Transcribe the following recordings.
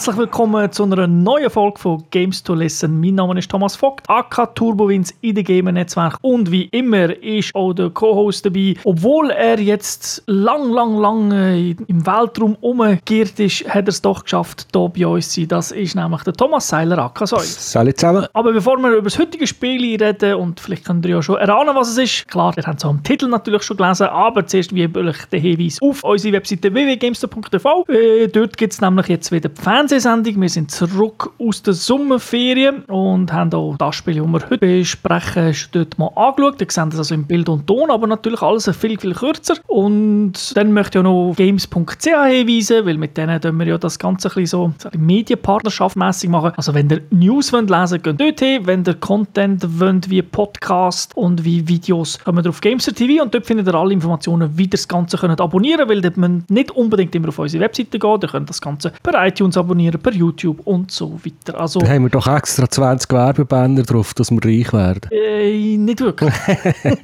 Herzlich willkommen zu einer neuen Folge von Games to Listen. Mein Name ist Thomas Vogt, AK Turbowins in der Gamer Netzwerk und wie immer ist auch der Co-Host dabei. Obwohl er jetzt lang, lang, lang äh, im Weltraum umgekehrt ist, hat er es doch geschafft, hier bei uns zu sein. Das ist nämlich der Thomas Seiler, AK Säule. Salut zusammen. Aber bevor wir über das heutige Spiel reden und vielleicht könnt ihr ja schon erahnen, was es ist. Klar, ihr habt es auch im Titel natürlich schon gelesen, aber zuerst wie üblich der Hinweis auf unsere Webseite www.gamester.tv. Äh, dort gibt es nämlich jetzt wieder die Fernsehsendung. Wir sind zurück aus der Sommerferien und haben auch das Spiel, das wir heute besprechen, dort mal angeschaut. Ihr seht das also im Bild und Ton, aber natürlich alles viel, viel kürzer. Und dann möchte ich auch noch games.ch hinweisen, weil mit denen tun wir ja das Ganze ein bisschen so Medienpartnerschaftmässig machen. Also wenn ihr News wollt lesen wollt, geht dort hin. Wenn ihr Content wollt, wie Podcast und wie Videos, kommt ihr auf Gamester und dort findet ihr alle Informationen, wie ihr das Ganze könnt abonnieren könnt, weil dort müsst nicht unbedingt immer auf unsere Webseite gehen. Ihr könnt das Ganze per iTunes abonnieren, per YouTube und so weiter. Also, Da haben wir doch extra 20 Werbebanner drauf, dass wir reich werden. äh, nicht wirklich.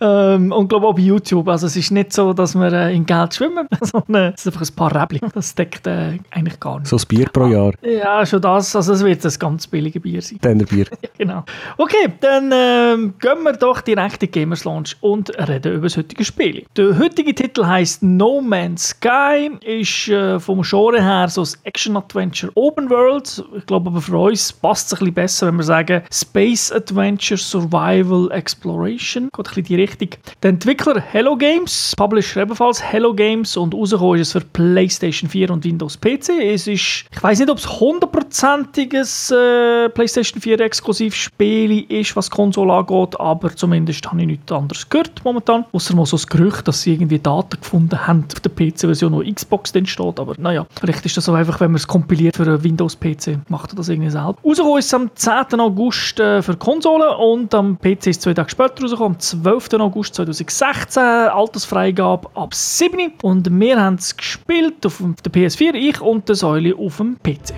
ähm, und glaube auch bei YouTube. Also es ist nicht so, dass wir äh, in Geld schwimmen, sondern es ist einfach ein paar Räbchen. Das deckt äh, eigentlich gar nicht. So ein Bier pro Jahr. Ja, schon das. Also es wird ein ganz billiges Bier sein. Denner Bier. Ja, genau. Okay, dann ähm, gehen wir doch direkt in die Gamers Lounge und reden über das heutige Spiel. Der heutige Titel heißt No Man's Sky, ist äh, vom Genre her so ein Action-Adventure Open World. Ich glaube aber für uns passt es ein bisschen besser, wenn wir sagen Space Adventure Survival Exploration. Geht ein bisschen die Richtung. Der Entwickler Hello Games, Publisher ebenfalls Hello Games und rausgekommen ist es für PlayStation 4 und Windows PC. Es ist, ich weiß nicht, ob es hundertprozentiges äh, PlayStation 4 Exklusivspiel ist, was die Konsole angeht, aber zumindest habe ich nichts anderes gehört momentan. Außer mal so das Gerücht, dass sie irgendwie Daten gefunden haben auf der PC-Version, wo Xbox drin steht. Aber naja, vielleicht ist das so einfach, wenn man es kompiliert für einen Windows-PC, macht er das irgendwie selber. Rausgekommen ist es am 10. August äh, für die Konsole und am PC ist zwei Tage später rausgekommen, am 12. August 2016, Altersfreigabe ab 7. Und wir haben es gespielt auf der PS4, ich und der Säule auf dem PC.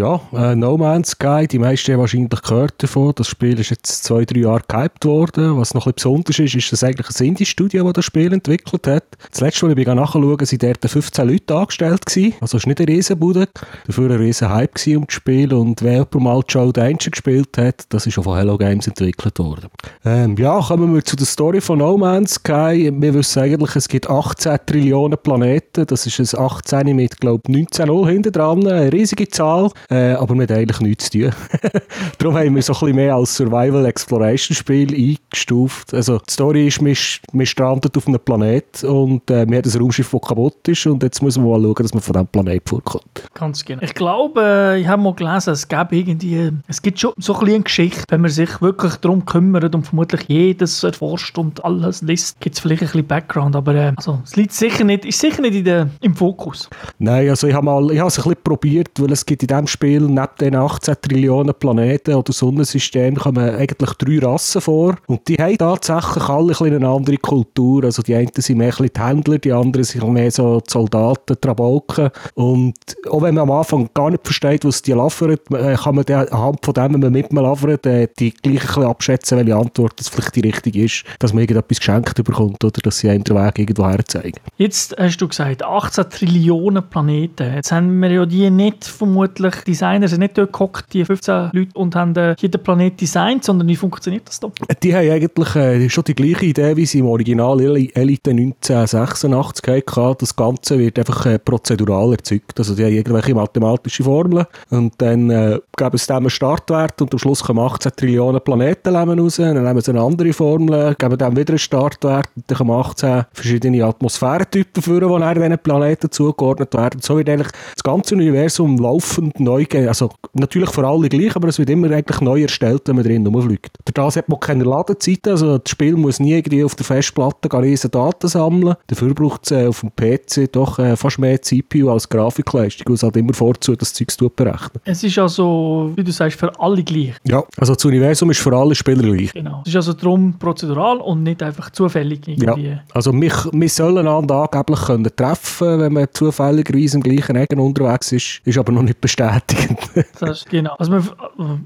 Ja, äh, No Man's Sky, die meisten haben wahrscheinlich gehört davon. Das Spiel ist jetzt zwei, drei Jahre gehypt worden. Was noch ein bisschen besonders ist, ist, dass eigentlich ein Indie-Studio, das das Spiel entwickelt hat. Das letzte, als ich nachschauen waren dort 15 Leute angestellt gewesen. Also es war nicht eine Riesenbude, dafür ein riesen Hype gewesen um das Spiel. Und wer jemand mal Joe Danger gespielt hat, das ist auch von Hello Games entwickelt worden. Ähm, ja, kommen wir zu der Story von No Man's Sky. Wir wissen eigentlich, es gibt 18 Trillionen Planeten. Das ist ein 18 mit, glaube ich, 19 Null hinten dran. Eine riesige Zahl. Äh, aber mit eigentlich nichts zu tun. Darum haben wir so ein bisschen mehr als Survival-Exploration-Spiel eingestuft. Also die Story ist, wir, wir stranden auf einem Planet und äh, wir haben ein Raumschiff, das kaputt ist und jetzt müssen wir mal schauen, dass man von diesem Planet vorkommt. Ganz genau. Ich glaube, äh, ich habe mal gelesen, es gibt irgendwie, es gibt schon so ein bisschen eine Geschichte, wenn man sich wirklich darum kümmert und vermutlich jedes erforscht und alles liest, gibt es vielleicht ein bisschen Background, aber äh, also, es liegt sicher nicht, ist sicher nicht in der, im Fokus. Nein, also ich habe mal, ich habe es ein bisschen probiert, weil es gibt in diesem Spiel neben den 18 Trillionen Planeten oder Sonnensystemen kommen eigentlich drei Rassen vor und die haben tatsächlich alle ein eine andere Kultur. Also die einen sind mehr die Händler, die anderen sind mehr so die Soldaten, die Trabalken und auch wenn man am Anfang gar nicht versteht, was die laufen, äh, kann man anhand von dem, wenn man mit mir laufen, äh, die gleich abschätzen, welche Antwort das vielleicht die richtige ist, dass man irgendetwas geschenkt bekommt oder dass sie einem den Weg irgendwo herzeigen. Jetzt hast du gesagt, 18 Trillionen Planeten. Jetzt haben wir ja die nicht vermutlich, Designer sind nicht dort gehockt, die 15 Leute, und haben äh, jeden Planet designt, sondern wie funktioniert das da? Die haben eigentlich äh, schon die gleiche Idee, wie sie im Original Eli- Elite 1986 hatten. Das Ganze wird einfach äh, prozedural erzeugt. Also die haben irgendwelche mathematische Formeln und dann äh, geben sie dem einen Startwert und am Schluss kommen 18 Trillionen Planetenleben raus. Dann nehmen sie eine andere Formel, geben dem wieder einen Startwert und dann kommen 18 verschiedene Atmosphärentypen führen, die nachher diesen Planeten zugeordnet werden. So wird eigentlich das ganze Universum laufend neu neu, also natürlich für alle gleich, aber es wird immer eigentlich neu erstellt, wenn man drin rumfliegt. Durch das hat man keine Ladezeiten, also das Spiel muss nie irgendwie auf der Festplatte riesen Daten sammeln. Dafür braucht es äh, auf dem PC doch äh, fast mehr CPU als Grafikleistung, weil es halt immer vorzu das Zeug berechnen. Es ist also, wie du sagst, für alle gleich. Ja, also das Universum ist für alle Spieler gleich. Genau. Es ist also darum prozedural und nicht einfach zufällig irgendwie. Ja, also wir, wir sollen einander angeblich können treffen, wenn man zufälligerweise im gleichen Egen unterwegs ist, ist aber noch nicht bestätigend. das ist, genau. Also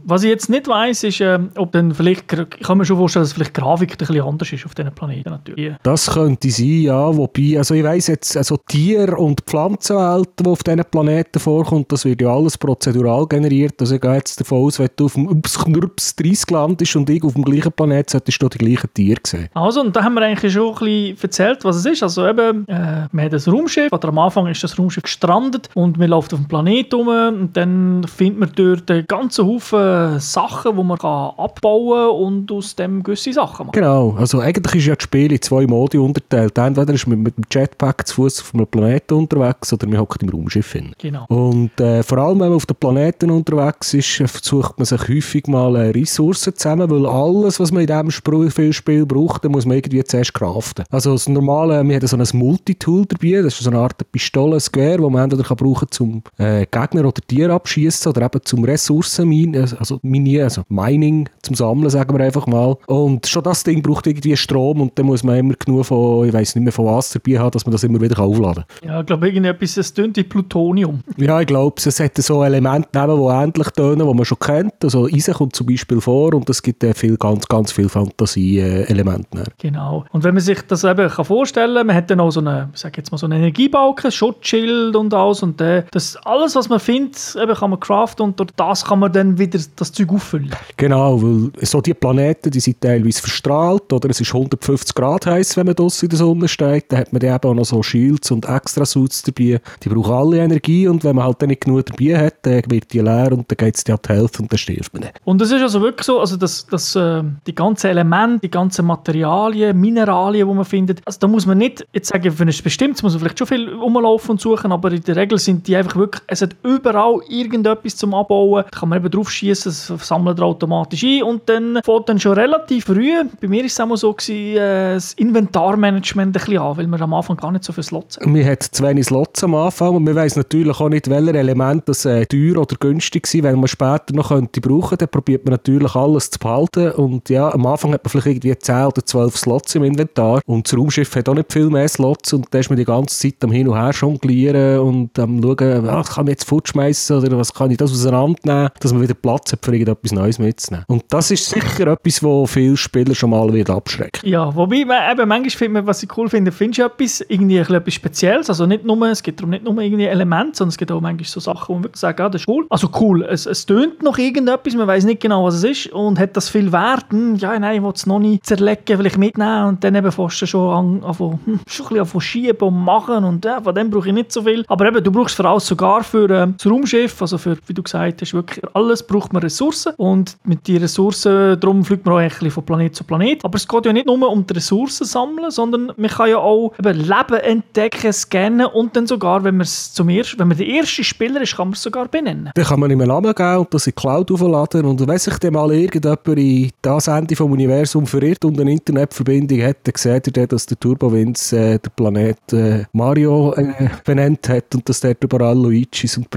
was ich jetzt nicht weiß, ist, äh, ob dann vielleicht, ich kann mir schon vorstellen, dass vielleicht die Grafik ein bisschen anders ist auf diesen Planeten natürlich. Das könnte sein, ja, wobei, also ich weiss jetzt, also Tier- und Pflanzenwelt, die auf diesen Planeten vorkommt, das wird ja alles prozedural generiert, also ich gehe jetzt davon aus, wenn du auf dem Ups 30 landest und ich auf dem gleichen Planeten, solltest du die gleichen Tiere sehen. Also, und da haben wir eigentlich schon ein bisschen erzählt, was es ist. Also eben, äh, wir haben ein Raumschiff, oder am Anfang ist das Raumschiff gestrandet und wir laufen auf dem Planeten rum und dann findet man dort einen ganzen Haufen Sachen, die man kann abbauen und aus dem gewisse Sachen machen. Genau, also eigentlich ist ja das Spiel in zwei Modi unterteilt. Entweder ist man mit dem Jetpack zu Fuß auf einem Planeten unterwegs oder man hockt im Raumschiff hin. Genau. Und äh, vor allem, wenn man auf den Planeten unterwegs ist, versucht man sich häufig mal äh, Ressourcen zusammen, weil alles, was man in diesem Spiel, Spiel braucht, dann muss man irgendwie zuerst craften. Also das normale, wir haben so ein Multitool dabei, das ist so eine Art Pistole, ein Gewehr, das man entweder kann brauchen zum äh, Gegner oder Tier abschießen oder eben zum Ressourcen, also, Mini, also Mining zum Sammeln, sagen wir einfach mal. Und schon das Ding braucht irgendwie Strom und dann muss man immer genug von, ich weiß nicht mehr von was dabei haben, dass man das immer wieder aufladen kann. Ja, ich glaube, irgendetwas, es tönt wie Plutonium. Ja, ich glaube, es hat so Elemente neben, die ähnlich tönen, die man schon kennt. Also Eisen kommt zum Beispiel vor und es gibt äh, viel, ganz, ganz viel Fantasie-Elemente. Äh, genau. Und wenn man sich das eben kann vorstellen kann, man hat dann auch so eine, ich sage jetzt mal so einen Energiebalken, Schutzschild und alles und äh, das alles, was man findet, eben kann man craften und durch das kann man dann wieder das Zeug auffüllen. Genau, weil so die Planeten, die sind teilweise verstrahlt oder es ist 150 Grad heiß, wenn man draussen in der Sonne steht, dann hat man eben auch noch so Shields und Extra-Suits dabei. Die brauchen alle Energie und wenn man halt dann nicht genug dabei hat, dann wird die leer und dann geht es dir an die Hälfte und dann stirbt man. Und das ist also wirklich so, also das, das, äh, die ganzen Elemente, die ganzen Materialien, Mineralien, die man findet, also da muss man nicht jetzt sagen, für ein bestimmtes muss man vielleicht schon viel rumlaufen und suchen, aber in der Regel sind die einfach wirklich, es hat überall irgendetwas zum Abbauen, kann man eben drauf schießen, es sammelt automatisch ein und dann fängt dann schon relativ früh, bei mir ist es auch so gewesen, äh, das Inventarmanagement ein bisschen an, weil man am Anfang gar nicht so viele Slots hat. Man hat zu wenig Slots am Anfang und man weiß natürlich auch nicht, welche Elemente das äh, teuer oder günstig sind, wenn man später noch könnte brauchen, dann probiert man natürlich alles zu behalten und ja, am Anfang hat man vielleicht irgendwie 10 oder 12 Slots im Inventar und das Raumschiff hat auch nicht viel mehr Slots und da ist man die ganze Zeit am Hin und Her jonglieren und am schauen, was kann ich jetzt futschmeissen oder was kann ich das auseinandernehmen, dass man wieder Platz hat, für irgendetwas Neues mitzunehmen. Und das ist sicher etwas, wo viele Spieler schon mal wieder abschreckt. Ja, wobei man eben manchmal findet man, was ich cool finde, findest du etwas, irgendwie etwas Spezielles, also nicht nur, es gibt darum nicht nur irgendwie Elemente, sondern es gibt auch manchmal so Sachen, wo man wirklich sagt, ah, das ist cool. Also cool, es, es tönt noch irgendetwas, man weiß nicht genau, was es ist und hat das viel Wert, hm, ja, nein, ich will es noch nicht zerlegen, vielleicht mitnehmen und dann eben fast schon an, an, hm, schon ein bisschen schieben und machen und ja, von dem brauche ich nicht so viel. Aber eben, du brauchst vor allem sogar für ähm, das Raumschiff, also für, wie du gesagt hast, wirklich alles braucht man Ressourcen und mit den Ressourcen, darum fliegt man auch ein bisschen von Planet zu Planet. Aber es geht ja nicht nur um die Ressourcen sammeln, sondern man kann ja auch eben Leben entdecken, scannen und dann sogar, wenn man zum ersten, wenn man der erste Spieler ist, kann man es sogar benennen. Dann kann man ihm einen Namen geben und das in die Cloud aufladen und wenn sich dann mal irgendjemand in das Ende vom Universum verirrt und eine Internetverbindung hat, dann sieht er, dass der Turbo Vince äh, der Planet äh, Mario äh, benannt hat und dass dort überall Luigis und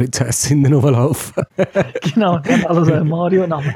Prinzessinnen rumlaufen. genau, also äh, Mario-Namen.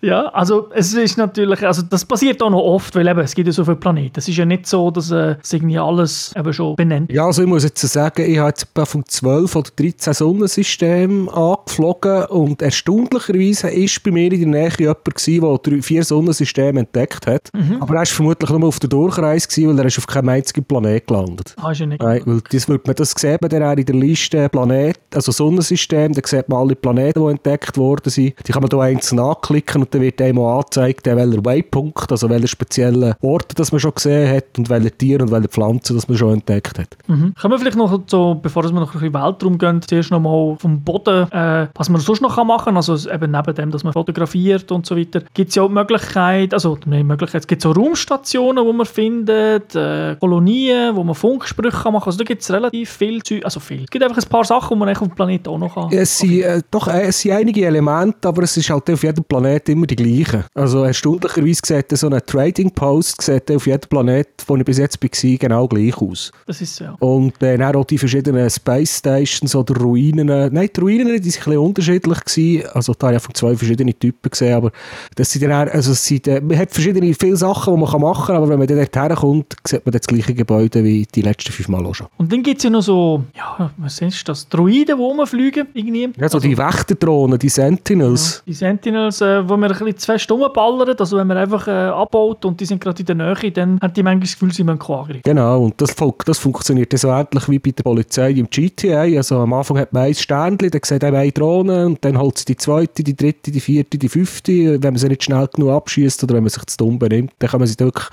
ja, also es ist natürlich, also das passiert auch noch oft, weil eben, es gibt ja so viele Planeten. Es ist ja nicht so, dass äh, es irgendwie alles eben schon benennt. Ja, also ich muss jetzt sagen, ich habe jetzt von 12 oder 13 Sonnensystemen angeflogen und erstaunlicherweise ist bei mir in der Nähe jemand gewesen, der drei, vier Sonnensysteme entdeckt hat. Mhm. Aber er war vermutlich nur auf der Durchreise gewesen, weil er ist auf keinem einzigen Planet gelandet. Ah, ist ja nicht. Nein, weil das wird man das sehen, der in der Liste Planet, also Sonnensystem, da sieht man alle Planeten, die entdeckt worden sind. Die kann man hier einzeln anklicken und dann wird einem angezeigt, welcher Waypunkt, also welche speziellen Orte, das man schon gesehen hat und welche Tiere und welche Pflanzen, das man schon entdeckt hat. Mhm. Können wir vielleicht noch so, bevor wir noch ein bisschen Weltraum gehen, zuerst noch mal vom Boden, äh, was man sonst noch machen kann, also eben neben dem, dass man fotografiert und so weiter, gibt es ja auch die Möglichkeit, also nein, Möglichkeit, es gibt so Raumstationen, wo man findet, äh, Kolonien, wo man Funksprüche machen kann, also da gibt es relativ viel Zeug, also viel. Es gibt einfach ein paar Sachen, die man auf dem Planeten auch noch kann. Es sind, äh, doch, äh, es sind einige Elemente, aber es ist halt auf jedem Planet immer die gleiche. Also erstaunlicherweise sieht so ein Trading Post sieht auf jedem Planet, wo ich bis jetzt war, genau gleich aus. Das ist so. Und äh, dann auch die verschiedenen Space Stations oder Ruinen. Nein, die Ruinen die sind ein bisschen unterschiedlich gewesen. Also da habe ich von zwei verschiedene Typen gesehen, aber das sind dann, also es sind, äh, man hat verschiedene, viele Sachen, die man machen kann, aber wenn man dann dort herkommt, sieht man das gleiche Gebäude wie die letzten fünf Mal auch schon. Und dann gibt es ja noch so, ja, was ist das, Droiden, die rumfliegen, irgendwie. Ja, so die Wächterdrohnen, die Sentinels. Die Sentinels, äh, wo man ein bisschen zu fest rumballert, also wenn man einfach äh, abbaut und die sind gerade in der Nähe, dann hat die manchmal das Gefühl, sie müssen angreifen. Genau, und das, das funktioniert so ähnlich wie bei der Polizei im GTA. Also am Anfang hat man ein Sternchen, dann sieht man eine Drohne und dann holt sie die zweite, die dritte, die vierte, die fünfte. Wenn man sie nicht schnell genug abschießt oder wenn man sich zu dumm benimmt, dann kann man sie wirklich...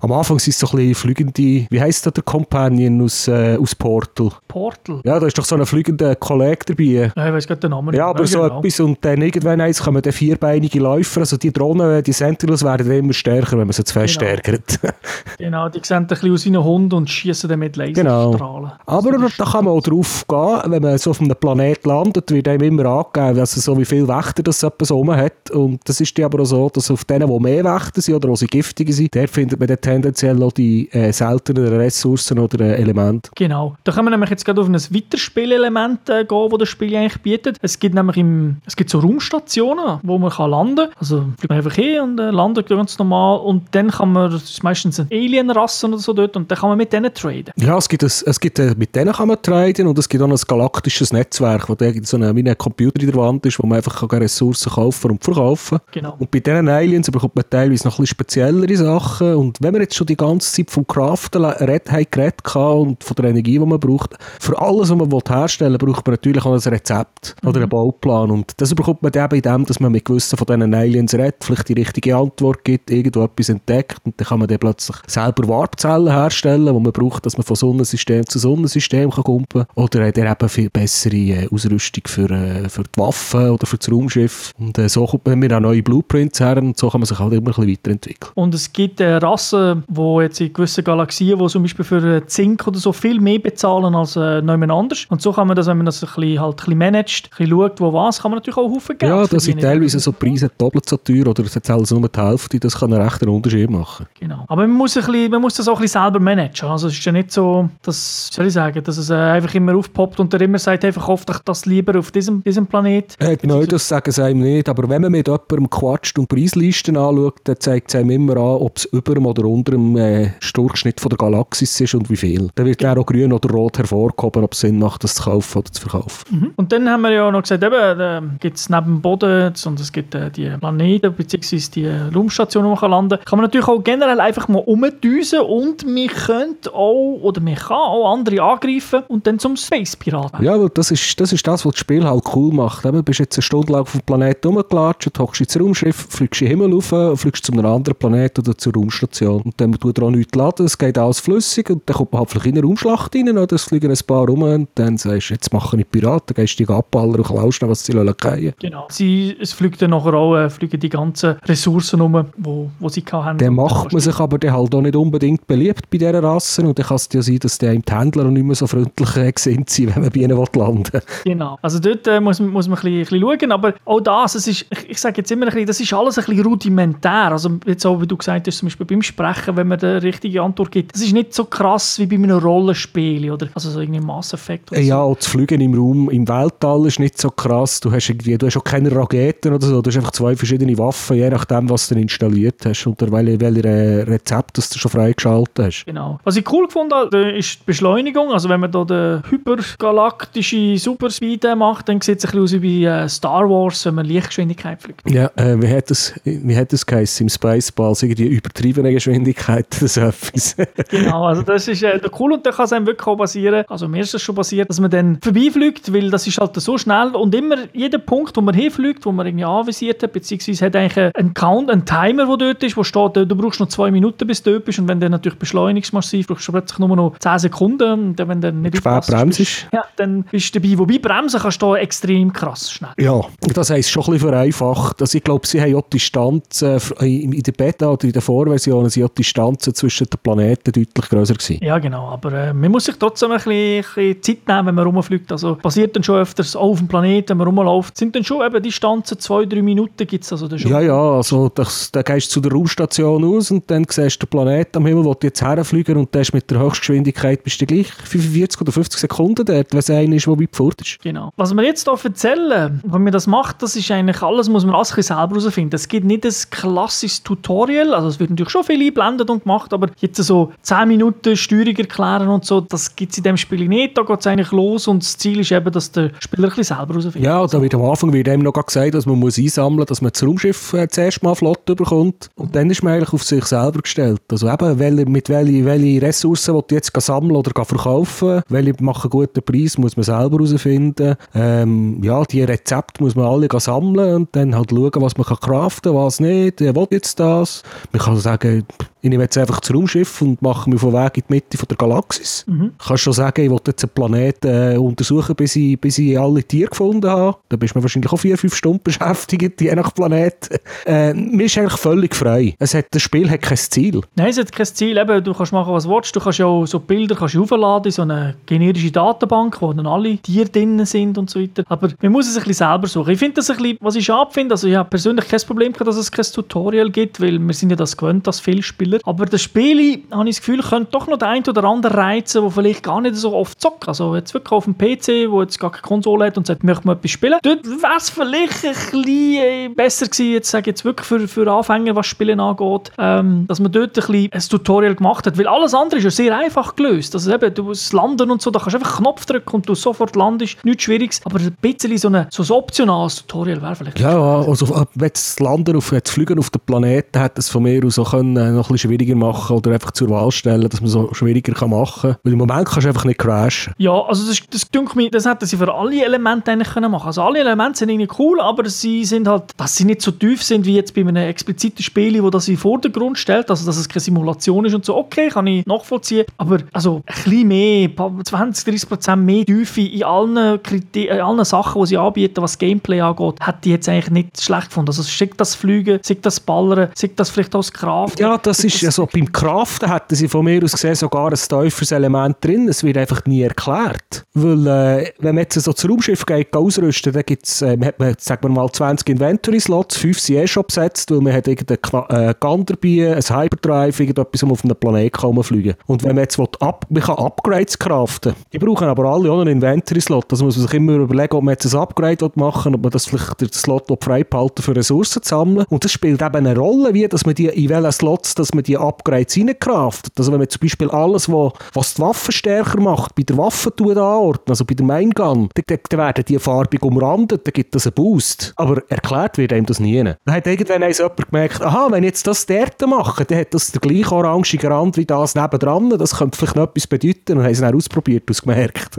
Am Anfang sind es so ein bisschen fliegende... Wie heisst das der Companion aus, äh, aus Portal? Portal. Ja, da ist doch so ein fliegender Kollege dabei. Ja, ich weiß gerade den Namen Ja, aber so genau. etwas und dann irgendwann eins kommen dann vierbeinige Läufer, also die Drohnen, die Sentinels werden dann immer stärker, wenn man sie zu fest Genau. stärkert. Genau, die sehen ein bisschen aus wie ein Hund und schießen dann mit Genau. Laserstrahlen. Aber Also, da kann man auch drauf gehen, wenn man so auf einem Planet landet, wird einem immer angegeben, also so wie viele Wächter das etwas rum hat. Und das ist ja aber auch so, dass auf denen, wo mehr Wächter sind oder wo sie giftiger sind, der findet man dann tendenziell auch die äh, selteneren Ressourcen oder äh, Elemente. Genau. Da können wir nämlich jetzt gerade auf ein Weiterspielelement äh, gehen, das das Spiel eigentlich bietet. Es gibt nämlich im, es gibt so Raumstationen, wo man kann landen kann. Also fliegt man einfach hin und äh, landet ganz normal und dann kann man, das ist meistens eine Alien-Rassen oder so dort und dann kann man mit denen traden. Ja, es gibt, ein, es gibt äh, mit denen kann man traden und es gibt auch ein galaktisches Netzwerk, wo da so eine, wie ein Computer in der Wand ist, wo man einfach kann Ressourcen kaufen und verkaufen Genau. Und bei diesen Aliens bekommt man teilweise noch ein bisschen speziellere Sachen. Und wenn wir jetzt schon die ganze Zeit vom Craften red, haben geredet und von der Energie, die man braucht, für alles, was man will herstellen will, braucht man natürlich auch ein Rezept oder einen Bauplan. Und das bekommt man eben in dem, dass man mit gewissen von diesen Aliens redet, vielleicht die richtige Antwort gibt, irgendwo etwas entdeckt und dann kann man dann plötzlich selber Warpzellen herstellen, die man braucht, dass man von Sonnensystem zu Sonnensystem kann kumpen Oder hat er eben viel bessere äh, Ausrüstung für, äh, für die Waffen oder für das Raumschiff. Und äh, so kommt man auch neue Blueprints her und so kann man sich halt immer ein bisschen weiterentwickeln. Und es gibt Rassen, die jetzt in gewissen Galaxien, die zum Beispiel für Zink oder so viel mehr bezahlen als äh, niemand anders. Und so kann man das, wenn man das ein bisschen, halt bisschen managt, ein bisschen schaut, wo was, kann man natürlich auch Haufen Geld Ja, das sind teilweise so Preise doppelt so teuer oder es also nur die Hälfte, das kann einen rechten Unterschied machen. Genau. Aber man muss, ein bisschen, man muss das auch ein bisschen selber managen. Also es ist ja nicht so, dass, soll ich sagen, dass es äh, einfach immer aufpoppt und der immer sagt, einfach kauft euch das lieber auf diesem, diesem Planet. Äh, genau, das sagen sie einem nicht, aber wenn man mit jemandem quatscht und Preislisten anschaut, dann zeigt es einem immer an, ob es über dem oder unter dem äh, Durchschnitt von der Galaxis ist und wie viel. Dann wird dann auch grün oder rot hervorgehoben, ob es Sinn macht, das zu kaufen oder zu verkaufen. Mhm. Und dann haben wir ja auch noch gesagt, eben, äh, gibt es neben dem Boden, und es gibt äh, die Planeten, beziehungsweise die Raumstation, wo man kann landen kann, kann man natürlich auch generell einfach mal umdüsen und man könnte auch, oder man kann auch andere angreifen und dann zum Space-Pirat werden. Ja, aber das ist, das ist das, was das Spiel halt cool macht. Eben, Du bist jetzt eine Stunde lang auf dem Planeten rumgelatscht, hockst ins Raumschiff, fliegst in den Himmel rauf, fliegst zu einem anderen Planeten oder zur Raumstation. Und dann tut er auch nichts laden, es geht alles flüssig und dann kommt man halt vielleicht in eine Raumschlacht rein oder es fliegen ein paar rum und dann sagst du, jetzt machen ich Piraten, gehst dich abballern und klaust noch, was sie fallen Genau. Sie, es fliegt dann nachher auch äh, fliegen die ganzen Ressourcen um, wo, wo sie haben. Dann macht man sich aber dann halt auch nicht unbedingt beliebt bei dieser Rasse und dann kann es ja sein, dass die Händler auch nicht mehr so freundlich äh, sind, wenn man bei ihnen landen will. Genau. Also dort äh, muss, man- muss man ein bisschen, ein bisschen schauen, aber auch das, es ist, ich, ich sage jetzt immer ein bisschen, das ist alles ein bisschen rudimentär. Also jetzt auch, wie du gesagt hast, zum Beispiel beim Sprechen, wenn man die richtige Antwort gibt, das ist nicht so krass wie bei einem Rollenspiel, oder? Also so irgendwie Mass Effect oder Äh, Ja, so. auch das Fliegen im Raum, im Weltall ist nicht so krass. Du hast, irgendwie, du hast auch keine Raketen oder so. Du hast einfach zwei verschiedene Waffen, je nachdem, was du installiert hast und welche, welche äh, Rezept das du schon freigeschaltet hast. Genau. Was ich cool gefunden habe, äh, ist die Beschleunigung. Also wenn man da den hypergalaktische Superspeed äh, macht, dann sieht es ein bisschen aus wie bei Star Wars, wenn man Lichtgeschwindigkeit fliegt. Ja, äh, wie hat das, wie hat das geheißen? Im Spaceballs? Irgendwie übertriebene Geschwindigkeit oder so etwas. Genau, also das ist äh, cool und dann kann es einem wirklich auch passieren, also mir ist das schon passiert, dass man dann vorbeifliegt, weil das ist halt so schnell und immer jeder Punkt, wo man hinfliegt, wo man irgendwie anvisiert hat, beziehungsweise hat eigentlich einen Count, einen Timer, der dort ist, wo steht, äh, du brauchst noch zwei Minuten, bis du dort bist und wenn du natürlich beschleunigst massiv, brauchst du plötzlich nur noch 10 Sekunden und wenn du nicht aufpasst, bremst. Ja, dann bist du dabei. Wobei bremsen kannst du extrem krass schnell. Ja, das heisst schon ein bisschen vereinfacht. Also ich glaube, sie haben auch die Distanz, äh, in in der Beta oder in der Vorversion, sind die Distanzen zwischen den Planeten deutlich grösser gewesen. Ja, genau. Aber äh, man muss sich trotzdem ein bisschen, ein bisschen Zeit nehmen, wenn man rumfliegt. Also passiert dann schon öfters auf dem Planeten, wenn man rumläuft, sind dann schon eben Distanzen, zwei, drei Minuten gibt es also dann schon. Ja, ja, also das, dann gehst du zu der Raumstation aus und dann siehst du den Planeten am Himmel, wo du jetzt herfliegen und dann mit der Höchstgeschwindigkeit bist du gleich 45 oder 50 Sekunden dort, wenn es einer ist, der weit fort ist. Genau. Was wir jetzt hier erzählen, wenn man das macht, das ist eigentlich alles, muss man alles selber herausfinden. Es gibt nicht ein klassisches Tutorial, also es wird natürlich schon viel eingeblendet und gemacht, aber jetzt so 10 Minuten Steuerung erklären und so, das gibt es in dem Spiel nicht. Da geht es eigentlich los und das Ziel ist eben, dass der Spieler ein bisschen selber herausfindet. Ja, da wird am Anfang wird einem noch gesagt, dass man muss einsammeln muss, dass man das Raumschiff äh, zuerst mal flott bekommt und dann ist man eigentlich auf sich selber gestellt. Also eben, welche, mit welchen welche Ressourcen will jetzt sammeln oder verkaufen, welche machen einen guten Preis, muss man selber herausfinden. Ähm, ja, die Rezepte muss man alle sammeln und dann halt schauen, was man kann craften kann, was nicht, wer will jetzt das. Man kann sagen, ich nehme jetzt einfach das Raumschiff und mache mich von Weg in die Mitte von der Galaxis. Mhm. Kannst schon sagen, ich will jetzt einen Planeten äh, untersuchen, bis ich, bis ich alle Tiere gefunden habe. Da bist du wahrscheinlich auch vier, fünf Stunden beschäftigt, je nach Planet. Äh, mir ist eigentlich völlig frei. Es hat, das Spiel hat kein Ziel. Nein, es hat kein Ziel. Eben, du kannst machen, was du willst. Du kannst ja so Bilder kannst aufladen in so eine generische Datenbank, wo dann alle Tiere drin sind und so weiter. Aber man muss es ein bisschen selber suchen. Ich finde das ein bisschen, was ich schade finde, also ich habe persönlich kein Problem dass es kein Tutorial gibt, weil wir sind ja das gewöhnt, dass viele Spieler. Aber das Spiel, habe ich das Gefühl, könnte doch noch der ein oder andere reizen, der vielleicht gar nicht so oft zockt. Also jetzt wirklich auf dem PC, wo jetzt gar keine Konsole hat und sagt, möchte man etwas spielen. Dort wäre es vielleicht ein bisschen äh, besser gewesen, jetzt sage ich jetzt wirklich für, für Anfänger, was Spielen angeht, ähm, dass man dort ein bisschen ein Tutorial gemacht hat, weil alles andere ist ja sehr einfach gelöst. Also eben, du musst landen und so, da kannst du einfach einen Knopf drücken und du sofort landest, nichts Schwieriges, aber ein bisschen so, eine, so ein optionales Tutorial wäre vielleicht. Ja, also wenn das Landen auf, das Fliegen auf den Planeten hätte es von mir aus auch können, äh, noch ein bisschen schwieriger machen oder einfach zur Wahl stellen, dass man so schwieriger kann machen kann. Weil im Moment kannst du einfach nicht crashen. Ja, also das, das denke mir, das hätten sie für alle Elemente eigentlich können machen. Also alle Elemente sind irgendwie cool, aber sie sind halt, dass sie nicht so tief sind wie jetzt bei einem expliziten Spiel, wo das in den Vordergrund stellt, also dass es keine Simulation ist und so, okay, kann ich nachvollziehen, aber also ein bisschen mehr, 20, 30 Prozent mehr Tiefe in allen, Kriter in allen Sachen, die sie anbieten, was Gameplay angeht, hätte ich jetzt eigentlich nicht schlecht gefunden. Also sei das Fliegen, sei das Ballern, sei das vielleicht auch das Kraft. Ja, das ist, also beim Craften hätten sie von mir aus gesehen sogar ein tieferes Element drin, es wird einfach nie erklärt. Weil, äh, wenn man jetzt so das Raumschiff geht, ausrüsten, dann gibt's, äh, hat man, sagen wir mal, 20 Inventory-Slots, 5 sind eh schon besetzt, weil man hat irgendeinen äh, Gun dabei, ein Hyperdrive, irgendetwas, um auf einen Planeten fliegen Und wenn man jetzt will, ab, man kann Upgrades craften, die brauchen aber alle auch einen Inventory-Slot. Das muss man sich immer überlegen, ob man jetzt ein Upgrade machen will, ob man das vielleicht den Slot frei behalten für Ressourcen zu sammeln. Und das spielt eben eine Rolle, wie dass man die, in welchen Slots dass man die Upgrades reinkraftet. Also wenn man zum Beispiel alles, wo, was die Waffe stärker macht, bei der Waffe anordnet, also bei der Main Gun, dann, dann werden die farbig umrandet, dann gibt das einen Boost. Aber erklärt wird einem das nie. Dann hat irgendwann jemand gemerkt, aha, wenn jetzt das dort mache, dann hat das der gleiche orangige Rand wie das nebendran, das könnte vielleicht noch etwas bedeuten und haben es dann ausprobiert und gemerkt.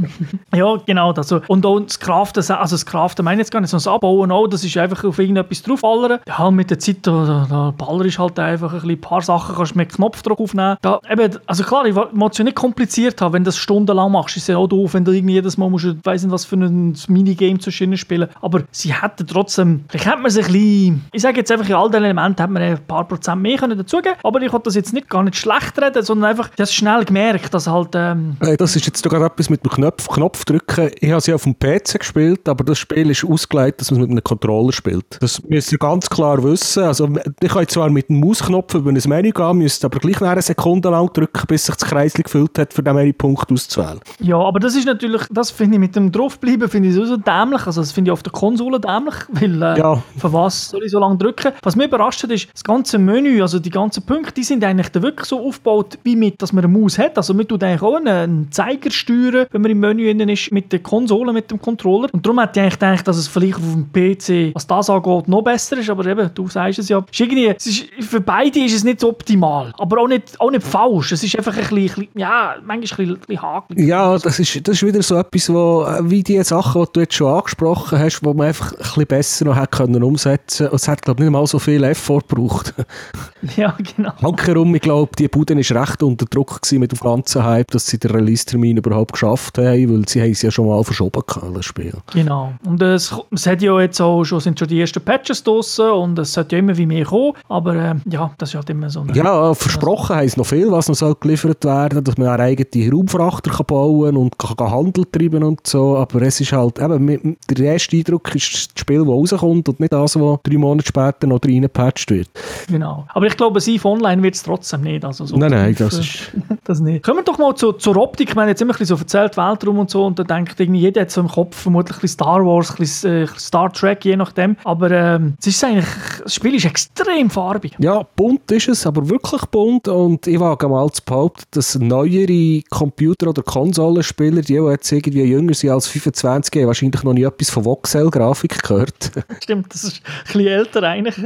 ja, genau. Also, und auch das Craften, also das Craften meine jetzt gar nicht, sondern das Abbauen auch, das ist einfach auf irgendetwas drauffallern. Ja, mit der Zeit, da, da Baller ist halt einfach ein, ein paar Sachen kannst mit Knopfdruck aufnehmen. Da, eben, also klar, ich will es ja nicht kompliziert haben, wenn du das stundenlang machst, ist ja auch doof, wenn du irgendwie jedes Mal musst, weiss nicht was für ein Minigame zwischen spielen. Aber sie hätten trotzdem, vielleicht hätte man sich ein bisschen, ich sage jetzt einfach, in all den Elementen hätte man ein paar Prozent mehr können dazugeben aber ich wollte das jetzt nicht gar nicht schlecht reden, sondern einfach, ich habe schnell gemerkt, dass halt... Ähm hey, das ist jetzt sogar etwas mit dem Knopf, Knopf drücken. Ich habe sie auf dem PC gespielt, aber das Spiel ist ausgelegt, dass man mit einem Controller spielt. Das müsst ihr ganz klar wissen. Also, ich kann zwar mit dem Mausknopf über ein Menü gehen, müsste aber gleich eine Sekunde lang drücken, bis sich das Kreis gefüllt hat, für den Menüpunkt auszuwählen. Ja, aber das ist natürlich, das finde ich mit dem draufbleiben, finde ich so dämlich. Also das finde ich auf der Konsole dämlich, weil äh, ja. für was soll ich so lange drücken? Was mich überrascht hat, ist, das ganze Menü, also die ganzen Punkte, die sind eigentlich da wirklich so aufgebaut, wie mit, dass man eine Maus hat. Also man tut eigentlich auch einen Zeiger steuern, wenn man im Menü innen ist, mit der Konsole, mit dem Controller. Und darum hätte ich eigentlich gedacht, dass es vielleicht auf dem PC, was das angeht, noch besser ist. Aber eben, du sagst es ja. Ist irgendwie, es ist, für beide ist es nicht optimal, aber auch nicht, auch nicht falsch. Es ist einfach ein bisschen, ja, manchmal ein bisschen, ein bisschen hakelig. Ja, das ist, das ist wieder so etwas, wo, äh, wie die Sachen, die du jetzt schon angesprochen hast, wo man einfach ein bisschen besser noch hätte können umsetzen können. Es hat, glaube ich, nicht mal so viel Effort gebraucht. ja, genau. Hankerum, ich glaube, die Bude war recht unter Druck mit dem ganzen Hype, dass sie den Release-Termin überhaupt geschafft haben, weil sie haben es ja schon mal verschoben können, das Spiel. Genau. Und es, es hat ja jetzt auch schon, sind schon die ersten Patches draussen und es sollte ja immer wie mehr kommen, aber äh, ja, das ist halt immer so. Eine, ja, versprochen haben es noch viel, was noch soll geliefert werden, dass man eine eigene Raumfrachter kann bauen und kann, kann Handel treiben Steuerungen und so, aber es ist halt, eben, der erste Eindruck ist das Spiel, das rauskommt und nicht das, was drei Monate später noch reingepatcht wird. Genau. Aber ich glaube, sie online wird es trotzdem nicht. Also so nein, nein, das ist... das nicht. Kommen wir doch mal zu, zur Optik. Ich meine, jetzt immer ein bisschen so erzählt, Weltraum und so, und da denkt irgendwie jeder hat so im Kopf vermutlich ein bisschen Star Wars, ein bisschen äh, Star Trek, je nachdem. Aber ähm, es ist eigentlich, das Spiel ist extrem farbig. Ja, bunt ist es, aber wirklich bunt und ich wage mal zu behaupten, dass neuere Computer- oder Konsolenspieler, die jetzt irgendwie jünger sind als 25, haben wahrscheinlich noch nie etwas von Voxel-Grafik gehört. Stimmt, das ist ein bisschen älter eigentlich.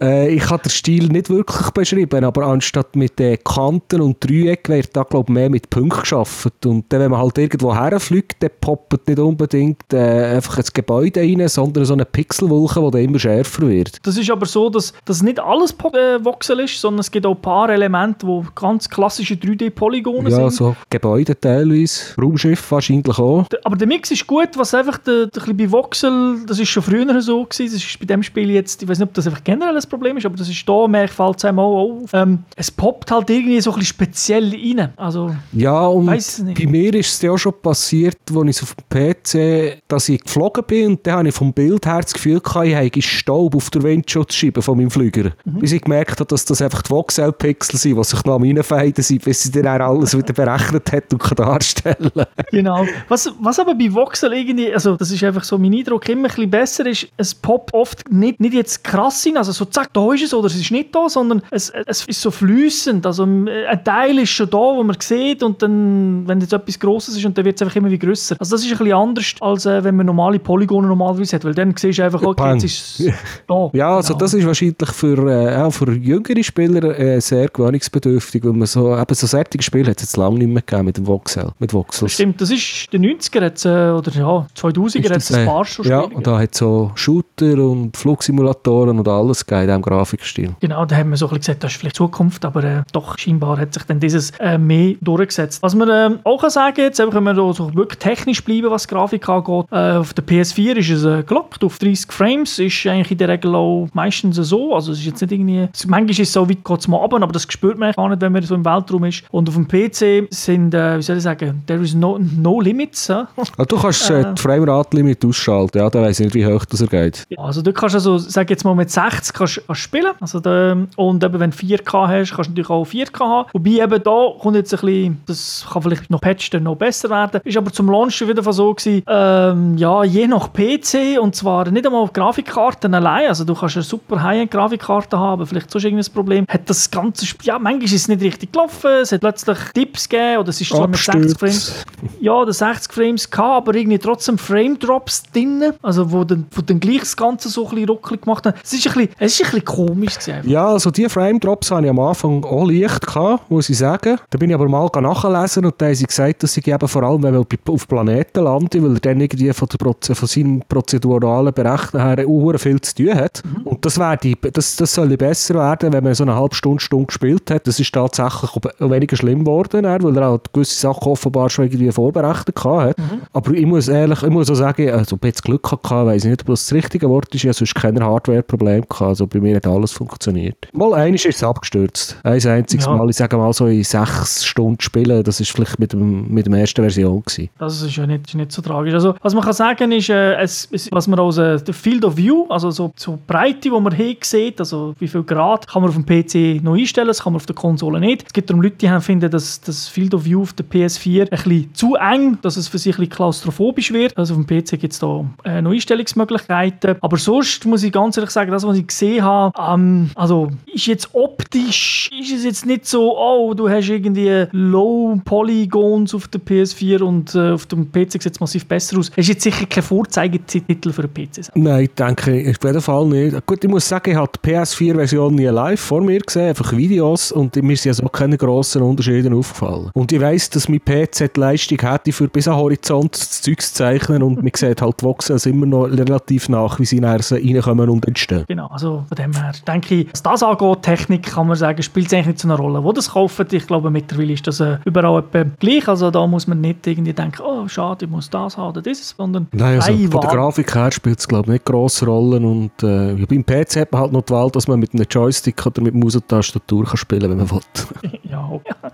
äh, ich habe den Stil nicht wirklich beschrieben, aber anstatt mit den Kanten und Dreiecken wird da glaube ich mehr mit Punkten geschaffen. Und dann, wenn man halt irgendwo herfliegt, dann poppt nicht unbedingt äh, einfach ein Gebäude rein, sondern so eine Pixelwolke, die dann immer schärfer wird. Das ist aber so, dass das nicht alles äh, Voxel ist, sondern es gibt auch ein paar Elemente, die ganz klassische 3D-Polygone ja, sind. Ja, so Gebäude teilweise, Raumschiff wahrscheinlich auch. Aber der Mix ist gut, was einfach der, der bei Voxel, das ist schon früher so gewesen, das ist bei dem Spiel jetzt, ich weiß nicht, ob das einfach generell ein Problem ist, aber das ist da, mehr fällt es einem auch auf. Ähm, es poppt halt irgendwie so ein bisschen speziell rein. Also, ja, und bei mir ist es ja auch schon passiert, als ich auf dem PC, dass ich geflogen bin und dann habe ich vom Bild her das Gefühl gehabt, ich habe Staub auf der Windschutzscheibe von meinem Flüger. Mhm. Bis ich gemerkt habe, dass das einfach die Voxel-Pixel sind, die sich noch am reinfeiden sind, bis sie dann alles wieder berechnet hat und kann darstellen Genau. Was, was aber bei Voxel irgendwie, also das ist einfach so mein Eindruck, immer ein bisschen besser ist, es poppt oft nicht, nicht jetzt krass hin, also so zack, da ist es oder es ist nicht da, sondern es, es ist so flüssend. Also ein Teil ist schon da, wo man sieht und dann, wenn jetzt etwas Grosses ist und dann wird es einfach immer wie grösser. Also das ist ein bisschen anders, als äh, wenn man normale Polygone normalerweise hat, weil dann siehst du einfach, okay, jetzt ist es da. Ja, also genau. das ist wahrscheinlich für, äh, auch für jüngere Spieler äh, sehr gewöhnungsbedürftig, weil man so, eben so fertige Spiele hat es jetzt lange nicht mehr gegeben mit dem Voxel, mit Voxels. Stimmt, das ist den 90er jetzt, äh, oder ja, 2000er hat es ein paar schon Ja, und da hat so Shooter und Flugsimulatoren und alles gegeben in diesem Grafikstil. Genau, da haben wir so ein bisschen gesagt, das ist vielleicht Zukunft, aber äh, doch scheinbar hat sich dann dieses äh, mehr durchgesetzt. Was man äh, auch kann sagen jetzt, einfach, wenn wir so wirklich technisch bleiben, was Grafik angeht, äh, auf der PS4 ist es äh, gelockt auf 30 Frames, ist eigentlich in der Regel auch meistens so, also es ist jetzt nicht irgendwie, manchmal ist es so weit, geht es mal runter, aber das spürt man gar nicht, wenn man so im Weltraum ist. Und auf dem PC sind, äh, wie soll ich sagen, there is no, no limits. Ja? Ah, du kannst äh, die Framerate-Limit ausschalten, ja, da weiß ich nicht, wie hoch das er geht. Also du kannst also, sag jetzt mal mit 60 kannst, kannst spielen, also da, und eben, wenn du 4K hast, kannst du natürlich auch 4K haben. Wobei eben da kommt jetzt ein bisschen, das kann vielleicht noch patcht noch besser werden, ist aber zum Launch wieder so gewesen, ähm, ja, je nach PC und zwar nicht einmal Grafikkarten allein, also du kannst eine super High-End-Grafikkarte haben, vielleicht sonst irgendein Problem, hat das ganze Spiel, ja, manchmal ist es nicht richtig gelaufen, es hat plötzlich Tipps gegeben oder es ist zwar mit 60 Frames, ja, der 60 Frames gehabt, aber irgendwie trotzdem Frame-Drops drin, also wo dann, wo dann gleich das Ganze so ein bisschen ruckelig gemacht hat. Es ist ein bisschen, es ist ein bisschen komisch gewesen. Ja, also die Frame-Drops hatte ich am Anfang auch leicht gehabt, muss ich sagen. Da bin ich aber mal nachlesen und da haben sie gesagt, dass ich eben vor allem, wenn man auf Planeten landet, weil er dann irgendwie von, der Proze von seinem prozeduralen Berechnen her auch viel zu tun hat. Mhm. Und das, die, das, das soll besser werden, wenn man so eine halbe Stunde, Stunde gespielt hat. Das ist tatsächlich weniger schlimm geworden, weil er halt gewisse Sachen offenbar schon irgendwie vorberechnet hat. Mhm. Aber ich muss ehrlich, ich muss auch sagen, also ob ich jetzt Glück hatte, weiß ich nicht, ob das das richtige Wort ist. Ich hatte sonst keine Hardware-Probleme. Also bei mir hat alles funktioniert. Mal eines ist es abgestürzt. Ein einziges ja. Mal, ich sage mal so in sechs Stunden spielen, das ist vielleicht mit, dem, mit der ersten Version gewesen. Das ist ja nicht, ist nicht so tragisch. Also was man kann sagen ist, äh, es, es, was man aus äh, der Field of View, also so, so Breite, die man hier sieht, also wie viel Grad, kann man auf dem PC noch einstellen, das kann man auf der Konsole nicht. Es gibt darum Leute, die haben, finden, dass das Field of View auf der PS4 ein bisschen zu eng, dass es für sich ein bisschen klaustrophobisch wird. Also auf dem PC gibt es da äh, noch Einstellungsmöglichkeiten. Aber sonst muss ich ganz ehrlich sagen, das, was ich gesehen habe, ähm, also ist jetzt optisch, ist es jetzt nicht so, oh, du hast irgendwie Low Polygons auf der PS4 und äh, auf dem PC sieht es massiv besser aus. Es ist jetzt sicher kein Vorzeigetitel für einen PC. Nein, ich denke auf jeden Fall nicht. Gut, ich muss sagen, ich habe die PS4-Version nie live vor mir gesehen, einfach Videos und mir sind also keine grossen Unterschiede aufgefallen. Und ich weiss, dass mein PC die Leistung hätte, für bis an Horizont das Zeug zu zeichnen und man sieht halt die Voxels immer noch relativ nach, wie sie nachher reinkommen und entstehen. Genau, also von dem her denke ich, was das angeht, Technik kann man sagen, spielt es eigentlich nicht so eine Rolle. Wo das kaufen, ich glaube mittlerweile ist das äh, überall gleich, also da muss man nicht irgendwie denken, oh schade, ich muss das haben oder dieses, sondern Nein, also von der Grafik her spielt es glaube ich nicht grosse Rollen und äh, beim PC hat man halt noch die Wahl, dass man mit einem Joystick oder mit Maus und Tastatur kann spielen, wenn man will. ja, okay.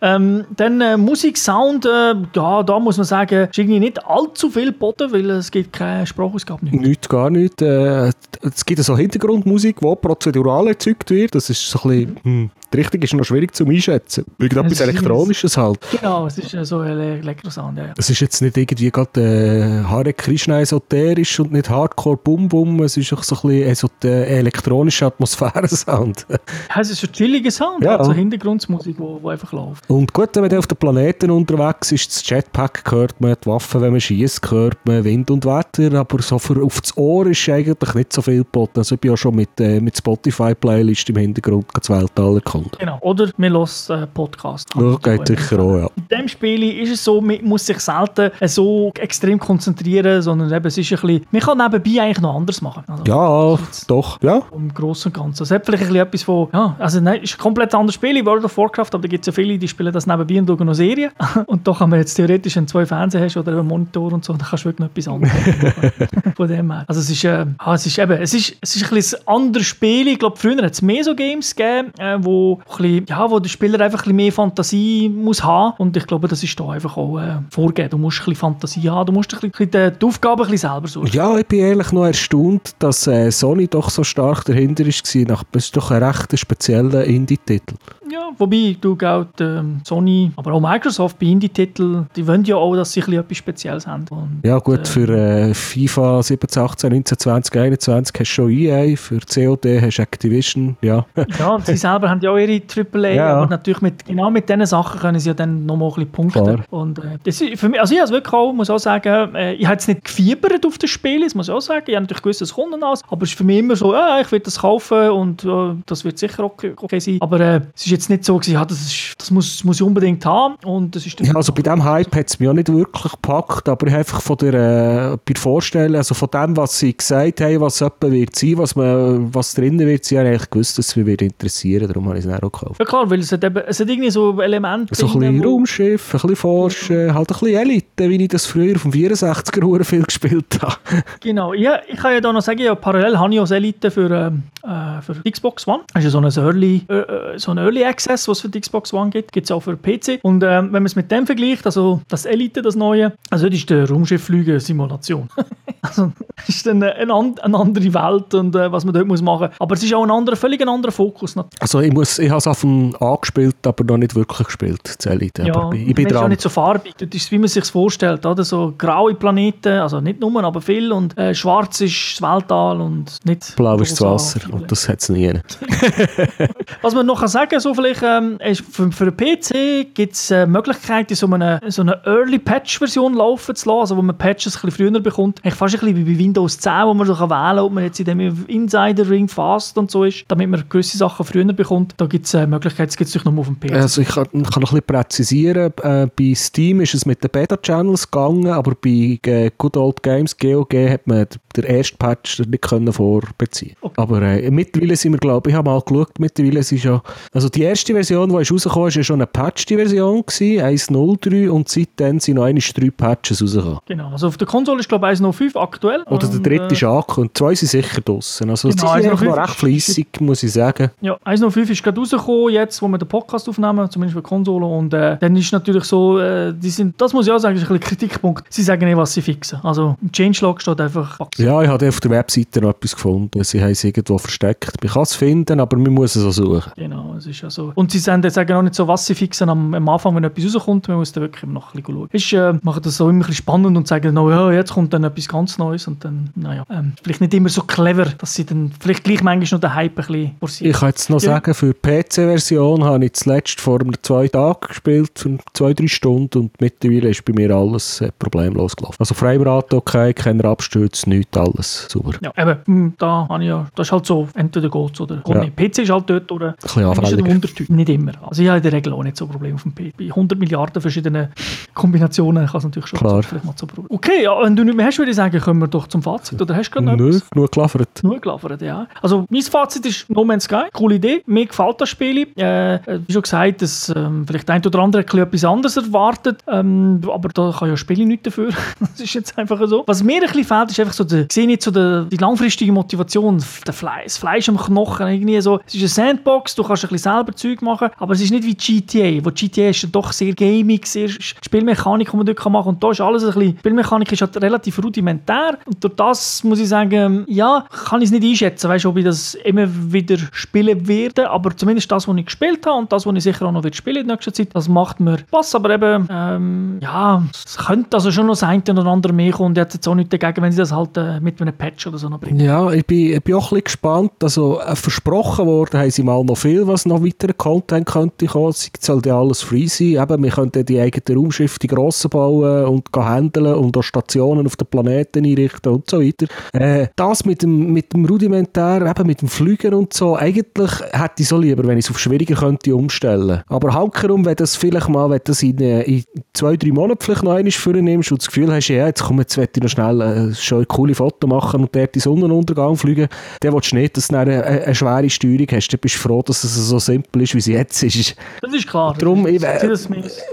Ähm, dann äh, Musik, Sound, äh, ja, da muss man sagen, sagen, ist irgendwie nicht allzu viel geboten, weil es gibt keine Sprachausgabe. Nicht. Nicht, gar nicht. Äh, es gibt so Hintergrundmusik, die prozedural erzeugt wird. Das ist so ein bisschen, hm, die Richtung ist noch schwierig zu einschätzen. Irgendetwas Es ist- Elektronisches halt. Genau, es ist so ein Elektrosound, ja. ja. Es ist jetzt nicht irgendwie gerade äh, Hare Krishna esoterisch und nicht Hardcore Bum Bum. Es ist auch so ein bisschen esot- äh, elektronischer Atmosphärensound. Ja, Es ist ein chilliger Sound, Ja. also Hintergrundmusik, wo, wo einfach läuft. Und gut, wenn man auf den Planeten unterwegs ist, das Jetpack hört man, die Waffen, wenn man schießt, hört man Wind und Wetter, aber so für auf das Ohr ist eigentlich nicht so viel geboten. Also ich bin ja schon mit, äh, mit Spotify-Playlist im Hintergrund das Weltall erkunden. Genau. Oder man hört äh, Podcast. Das geht sicher auch, ja. In diesem Spiel ist es so, man muss sich selten äh, so extrem konzentrieren, sondern eben, es ist ein bisschen, man kann nebenbei eigentlich noch anders machen. Also, Ja, doch, ja. Im Großen und Ganzen. Es hat vielleicht ein bisschen etwas von, ja, also nein, es ist ein komplett anderes Spiel, in World of Warcraft, aber da gibt es ja viele, die spielen das nebenbei und schauen noch Serien. Und da kann man jetzt theoretisch, wenn du zwei Fernseher hast oder einen Monitor und so, dann kannst du wirklich noch etwas anderes machen. Von dem her. Also es ist, äh, ah, es ist eben, es ist, es ist ein, bisschen ein anderes Spiel. Ich glaube, früher hat es mehr so Games gegeben, äh, wo, ein bisschen, ja, wo der Spieler einfach ein bisschen mehr Fantasie muss haben. Und ich glaube, das ist da einfach auch äh, vorgegeben. Du musst ein bisschen Fantasie haben, du musst ein bisschen die, Aufgabe ein bisschen selber suchen. Ja, ich bin ehrlich noch erstaunt, dass äh, Sony doch so stark dahinter ist. Nach, das ist doch ein recht spezieller Indie-Titel. Ja, wobei du auch ähm, Sony, aber auch Microsoft bei Indie-Titeln, die wollen ja auch, dass sie ein bisschen etwas Spezielles haben. Und, Ja gut, äh, für äh, FIFA 17, 18, 19, 20, 21 hast du schon EA, für COD hast du Activision, ja. Ja, und sie selber haben ja auch ihre AAA, Ja. aber natürlich mit, genau mit diesen Sachen können sie ja dann nochmal ein bisschen punkten. Klar. Und äh, das ist für mich, also ich es wirklich auch, muss auch sagen, äh, ich habe jetzt nicht gefiebert auf das Spiel, das muss ich auch sagen. Ich habe natürlich gewusst, es kommt was, aber es ist für mich immer so, ja, ich will das kaufen und äh, das wird sicher okay, okay sein. Aber äh, es ist jetzt nicht so gewesen, ja, das, ist, das muss, muss ich unbedingt haben und das ist ja also bei diesem Hype hat es mich auch nicht wirklich gepackt, aber ich habe einfach von der, äh, bei der Vorstellung, also von dem, was sie gesagt haben, was etwa wird sein, was, man, was drinnen wird sein, habe ich eigentlich gewusst, dass es mich wird interessieren, darum habe ich es dann auch gekauft. Ja klar, weil es hat, eben, es hat irgendwie so Elemente So ein bisschen wo- Raumschiff, ein bisschen Forschen, halt ein bisschen Elite, wie ich das früher dem 64er Uhr viel gespielt habe. Genau, ja, ich kann ja da noch sagen, ja, parallel habe ich auch Elite für, ähm, äh, für die Xbox One. Das ist ja so ein Early, äh, äh, so ein Early Access, was es für die Xbox One gibt, gibt es auch für PC. Und ähm, wenn man es mit dem vergleicht, also das Elite, das neue, also das ist der Raumschiffflüge-Simulation. also das ist dann eine, eine andere Welt und äh, was man dort muss machen muss. Aber es ist auch ein anderer, völlig ein anderer Fokus. natürlich. Also ich, muss, ich habe es auf dem angespielt, aber noch nicht wirklich gespielt, das Elite. Ja, aber ich bin man ist auch dran. nicht so farbig. Das ist, wie man sich vorstellt. Oder? So graue Planeten, also nicht nur, aber viel. Und äh, schwarz ist das Weltall und nicht Blau ist das Wasser violett. und das hat es nie. Was man noch kann sagen so vielleicht, ähm, ist, für, für den PC gibt es äh, Möglichkeiten, so eine, so eine Early Patch-Version laufen zu lassen, also wo man Patches ein bisschen früher bekommt. Eigentlich fast ein bisschen wie bei Windows 10, wo man so kann wählen kann, ob man jetzt in dem Insider-Ring fast und so ist, damit man gewisse Sachen früher bekommt. Da gibt es äh, Möglichkeiten, das gibt es nur auf dem PC. Also ich kann, kann noch ein bisschen präzisieren, äh, bei Steam ist es mit den Beta-Channels gegangen, aber bei äh, Good Old Games, GOG, hat man den ersten Patch nicht können vorbeziehen Okay. Aber äh, mittlerweile sind wir, glaube ich, habe mal geschaut, mittlerweile ist ja, also die erste Version, die ist rausgekommen ist, ja schon eine patchte Version gewesen, 1.03 und seitdem sind noch einmal drei Patches rausgekommen. Genau, also auf der Konsole ist glaube ich 1.05 aktuell. Oder der Und, dritte äh, ist angekündigt, zwei sind sicher draussen. Also Genau, sie sind eigentlich 1.05 noch recht fleissig, muss ich sagen. Ja, 1.05 ist gerade rausgekommen, jetzt, wo wir den Podcast aufnehmen, zumindest für die Konsole. Und äh, dann ist natürlich so, äh, die sind, das muss ich auch sagen, ist ein bisschen Kritikpunkt. Sie sagen nicht, was sie fixen. Also im Changelog steht einfach Bugs. Ja, ich habe auf der Webseite noch etwas gefunden. Sie haben es irgendwo versteckt. Man kann es finden, aber man muss es auch suchen. Genau, es ist ja so. Und sie sagen, sagen auch nicht so, was sie fixen am, am Anfang, wenn etwas rauskommt. Man muss dann wirklich noch ein bisschen schauen. Ist, äh, machen das so immer ein bisschen spannend und sagen, no, ja, jetzt kommt dann etwas ganz Neues. Und dann, naja, ähm, vielleicht nicht immer so clever, dass sie dann vielleicht gleich manchmal noch den Hype ein bisschen forcieren. Ich kann jetzt noch Ja. sagen, für PC-Version habe ich zuletzt vor zwei Tagen gespielt, zwei, drei Stunden und mittlerweile ist bei mir alles äh, problemlos gelaufen. Also Framerate okay, keine Abstürze, nichts, alles super. Ja, eben, hm, da habe ich ja, das ist halt so, entweder geht's oder geht Ja. nicht. PC ist halt dort oder Ein ist es ein. Wundertyp. Nicht immer. Also ich habe in der Regel auch nicht so Probleme auf dem PC. Bei 100 Milliarden verschiedenen Kombinationen kann es natürlich schon Klar. vielleicht mal so Probleme. Okay, ja, wenn du nicht mehr hast, würde ich sagen, kommen wir doch zum Fazit. Oder hast du gerade noch Nö, etwas? genug geliefert. Nur geliefert, ja. Also mein Fazit ist No Man's Sky, coole Idee, mir gefällt das Spiel. Äh, äh, wie schon gesagt, dass ähm, vielleicht ein oder andere etwas anderes erwartet, ähm, aber da kann ja Spiele nichts dafür. das ist jetzt einfach so. Was mir ein bisschen fehlt, ist einfach so, der, sehe nicht so der, die langfristige Motivation, der das Fleisch am Knochen, irgendwie so. Es ist eine Sandbox, du kannst ein bisschen selber Zeug machen, aber es ist nicht wie GTA, wo GTA ist ja doch sehr gaming, sehr Spielmechanik, die man dort machen kann. Und da ist alles ein bisschen, Spielmechanik ist halt relativ rudimentär. Und durch das muss ich sagen, ja, kann ich es nicht einschätzen, weißt, ob ich das immer wieder spielen werde. Aber zumindest das, was ich gespielt habe und das, was ich sicher auch noch spielen in nächster Zeit, das macht mir Spaß. Aber eben, ähm, ja, es könnte also schon noch das eine oder andere mehr kommen. Und jetzt auch nicht dagegen, wenn sie das halt äh, mit einem Patch oder so noch bringen. Ja, ich bin, ich bin auch ein bisschen gespannt. Also, äh, versprochen worden haben sie mal noch viel, was noch weiterer Content könnte kommen. Es soll ja alles free sein. Eben, wir könnten die eigenen Raumschiffe, die grossen bauen und handeln und auch Stationen auf den Planeten einrichten und so weiter. Äh, das mit dem, mit dem Rudimentär, eben mit dem Flügen und so, eigentlich hätte ich so lieber, wenn ich es auf schwieriger könnte umstellen. Aber hankerum, wenn das vielleicht mal, wenn das in, äh, in zwei, drei Monaten vielleicht noch einmal vornimmst und das Gefühl hast, ja, jetzt komm, jetzt ich noch schnell äh, schon ein coole Foto machen und dort in Sonnenuntergang fliegen, dann willst du nicht, dass du eine, eine, eine schwere Steuerung hast. Dann bist du froh, dass es so simpel ist, wie es jetzt ist. Das ist klar. Darum, ich, äh,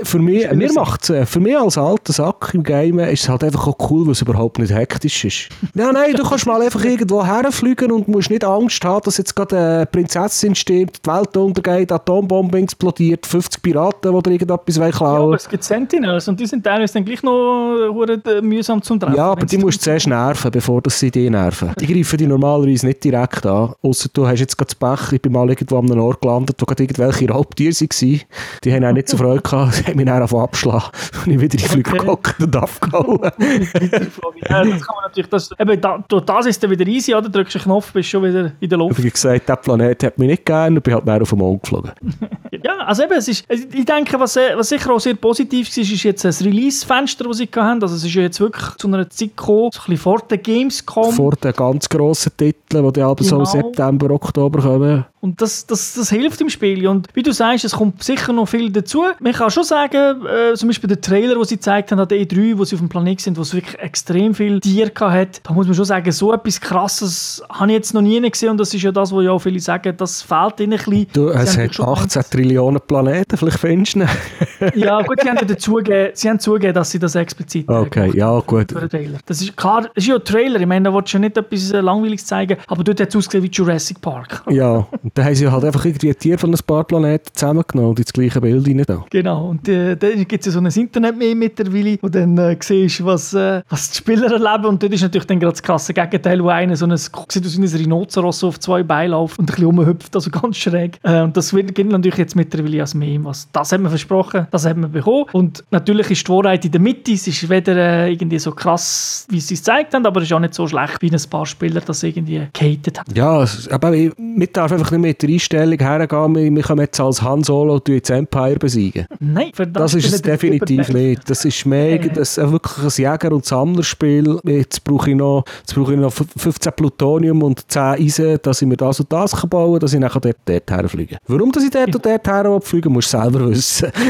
für mich, mir macht's, äh, für mich als alter Sack im Game ist es halt einfach auch cool, weil es überhaupt nicht hektisch ist. ja, nein, du kannst mal einfach irgendwo herfliegen und musst nicht Angst haben, dass jetzt gerade eine Prinzessin stirbt, die Welt untergeht, Atombombe explodiert, 50 Piraten, die dir irgendetwas wollen Ja, klauen aber es gibt Sentinels und die sind teilweise dann gleich noch äh, mühsam zum Treffen. Ja, aber die musst du zuerst nerven, bevor das sie dich nerven. Die greifen dich normalerweise nicht direkt an. Ausser du hast jetzt gerade das Pech, ich bin mal irgendwo an einem Ort gelandet, wo gerade irgendwelche Raubtiere waren. Die haben auch nicht so Freude gehabt, sie haben mich dann angefangen abschlagen. Und ich wieder in die Flüge Okay. gehockt und abgehauen. ja, das kann man natürlich, das, eben, da, durch das ist dann wieder easy, oder? Drückst einen Knopf, bist schon wieder in der Luft. Ich habe gesagt, der Planet hat mich nicht gern und bin halt mehr auf den Mond geflogen. Ja, also eben, es ist, also ich denke, was, äh, was sicher auch sehr positiv war, ist jetzt das Release-Fenster, das sie hatten. Also es ist ja jetzt wirklich zu einer Zeit gekommen, so ein bisschen vor der Gamescom. Vor den ganz grossen Titeln, die dann aber so im Genau. September, Oktober kommen. Und das, das, das hilft im Spiel. Und wie du sagst, es kommt sicher noch viel dazu. Man kann schon sagen, äh, zum Beispiel der Trailer, den sie gezeigt haben an der E3, wo sie auf dem Planet sind, wo es wirklich extrem viel Tiere hat, da muss man schon sagen, so etwas Krasses habe ich jetzt noch nie gesehen. Und das ist ja das, was ja auch viele sagen, das fehlt ihnen ein bisschen. Du, es hat schon 18 Trillionen Planeten, vielleicht findest du ihn. Ja, gut, sie haben ja dazugegeben, sie haben zugegeben, dass sie das explizit Okay, ja, gut. Das ist klar, das ist ja ein Trailer. Ich meine, da willst du ja nicht etwas äh, Langweiliges zeigen, aber dort hat es ausgesehen wie Jurassic Park. Ja, dann haben sie halt einfach irgendwie Tiere von ein paar Planeten zusammengenommen und ins gleiche Bild rein. da. Genau, und äh, da gibt es ja so ein Internet mehr mittlerweile, wo dann äh, siehst, was, äh, was die Spieler erleben. Und dort ist natürlich dann gerade das krasse Gegenteil, wo einer so ein, sieht aus wie ein Rhinoceros auf zwei Beinen läuft und ein bisschen rumhüpft, also ganz schräg. Äh, und das wird natürlich jetzt mittlerweile als Meme. Was, das hat man versprochen, das hat man bekommen. Und natürlich ist die Wahrheit in der Mitte. Es ist weder äh, irgendwie so krass, wie sie es gezeigt haben, aber es ist auch nicht so schlecht, wie ein paar Spieler das irgendwie gehatet haben. Ja, aber ich, man darf einfach nicht mit der Einstellung hergehen, wir, wir können jetzt als Han Solo jetzt Empire besiegen. Nein, für Das ist es definitiv nicht. Das ist mega, Nee. das ist wirklich ein Jäger- und Sammlerspiel. Jetzt brauche ich noch, jetzt brauche ich noch 15 Plutonium und 10 Eisen, dass ich mir das und das bauen kann, dass ich nachher dort, dort herfliege. Warum dass ich dort und dort her fliegen will, musst du selber wissen.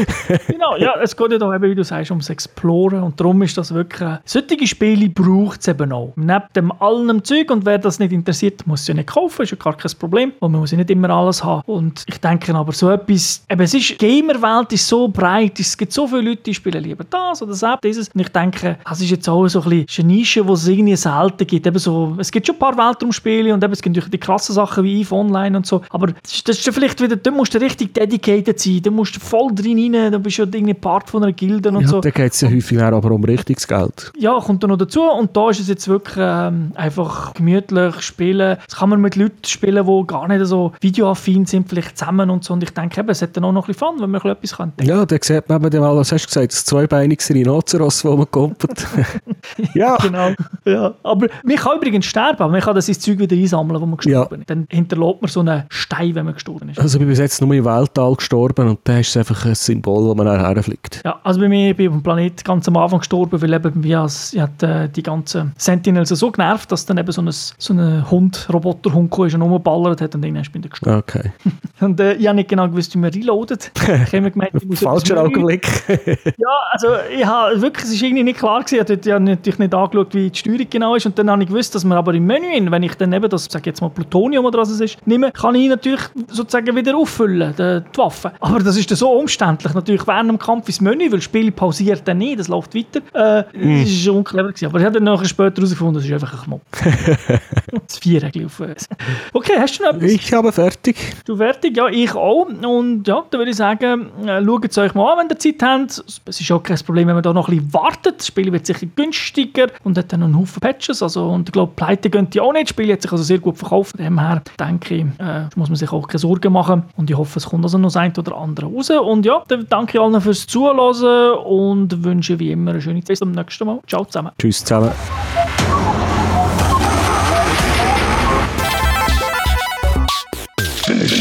Genau, ja, es geht ja da eben, wie du sagst, ums Exploren und darum ist das wirklich, äh, solche Spiele braucht es eben auch. Neben dem allen Zeug und wer das nicht interessiert, muss es ja nicht kaufen, ist ja gar kein Problem und man muss ja nicht immer alles haben und ich denke aber so etwas, eben es ist, die Gamerwelt ist so breit, es gibt so viele Leute, die spielen lieber das oder das, dieses und ich denke, das ist jetzt auch so ein bisschen eine Nische, wo es irgendwie selten gibt, eben so, es gibt schon ein paar Weltraumspiele und eben, es gibt natürlich die krassen Sachen wie EVE Online und so, aber das ist, das ist ja vielleicht wieder, da musst du richtig dedicated sein, da musst du voll drin rein, da bist du ja irgendwie Part von einer Gilde und Ja, so. da geht es ja häufig dann aber um richtiges Geld. Ja, kommt da noch dazu. Und da ist es jetzt wirklich ähm, einfach gemütlich spielen. Das kann man mit Leuten spielen, die gar nicht so videoaffin sind, vielleicht zusammen und so. Und ich denke, eben, es hat dann auch noch ein bisschen Fun, wenn man ein bisschen etwas könnte. Ja, da sieht man eben mal, was hast du gesagt, das zweibeiniges Rhinoceros, das man kumpelt. ja, Genau. Ja. Aber man kann übrigens sterben, aber man kann das ins Zeug wieder einsammeln, wo man gestorben ist. Dann hinterlässt man so einen Stein, wenn man gestorben ist. also ich bin bis jetzt nur im Weltall gestorben und da ist es einfach ein Symbol, wo man nachher herfliegt. Ja, also bei mir, ich bin auf dem Planet ganz am Anfang gestorben, weil eben ich hat, äh, die ganzen Sentinels so genervt, dass dann eben so ein, so ein Hund, Roboterhund ist und rumballert hat und dann bin ich gestorben. Okay. Und äh, ich habe nicht genau gewusst, wie man reloadet. Ich habe mir gemeint, ich muss Falscher Augenblick. Ja, also ich habe wirklich, es ist irgendwie nicht klar gewesen. Ich habe natürlich nicht angeschaut, wie die Steuerung genau ist. Und dann habe ich gewusst, dass man aber im Menü, wenn ich dann eben das, sag jetzt mal Plutonium oder was es ist, nehme, kann ich natürlich sozusagen wieder auffüllen, die, die Waffe. Aber das ist dann so umständlich natürlich, während dem Kampf ins Menü, weil das Spiel pausiert dann nicht, das läuft weiter. Äh, mm. Das ist unclever gewesen. Aber ich habe dann nachher später herausgefunden, das ist einfach ein Knopf. das vier Regeln auf Okay, hast du noch etwas? Ich habe fertig. Du fertig? Ja, ich auch. Und ja, da würde ich sagen, äh, schaut es euch mal an, wenn ihr Zeit habt. Es ist auch kein Problem, wenn man da noch ein bisschen wartet. Das Spiel wird sicher günstiger und hat dann noch einen Haufen Patches. Also, und ich glaube, pleite gehen die auch nicht. Das Spiel hat sich also sehr gut verkauft. Von dem her denke ich, äh, muss man sich auch keine Sorgen machen. Und ich hoffe, es kommt also noch das ein oder andere raus. Und ja, dann danke ich allen fürs Zuhören und wünsche wie immer eine schöne Zeit. Bis zum nächsten Mal. Ciao zusammen. Tschüss zusammen.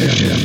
Yeah.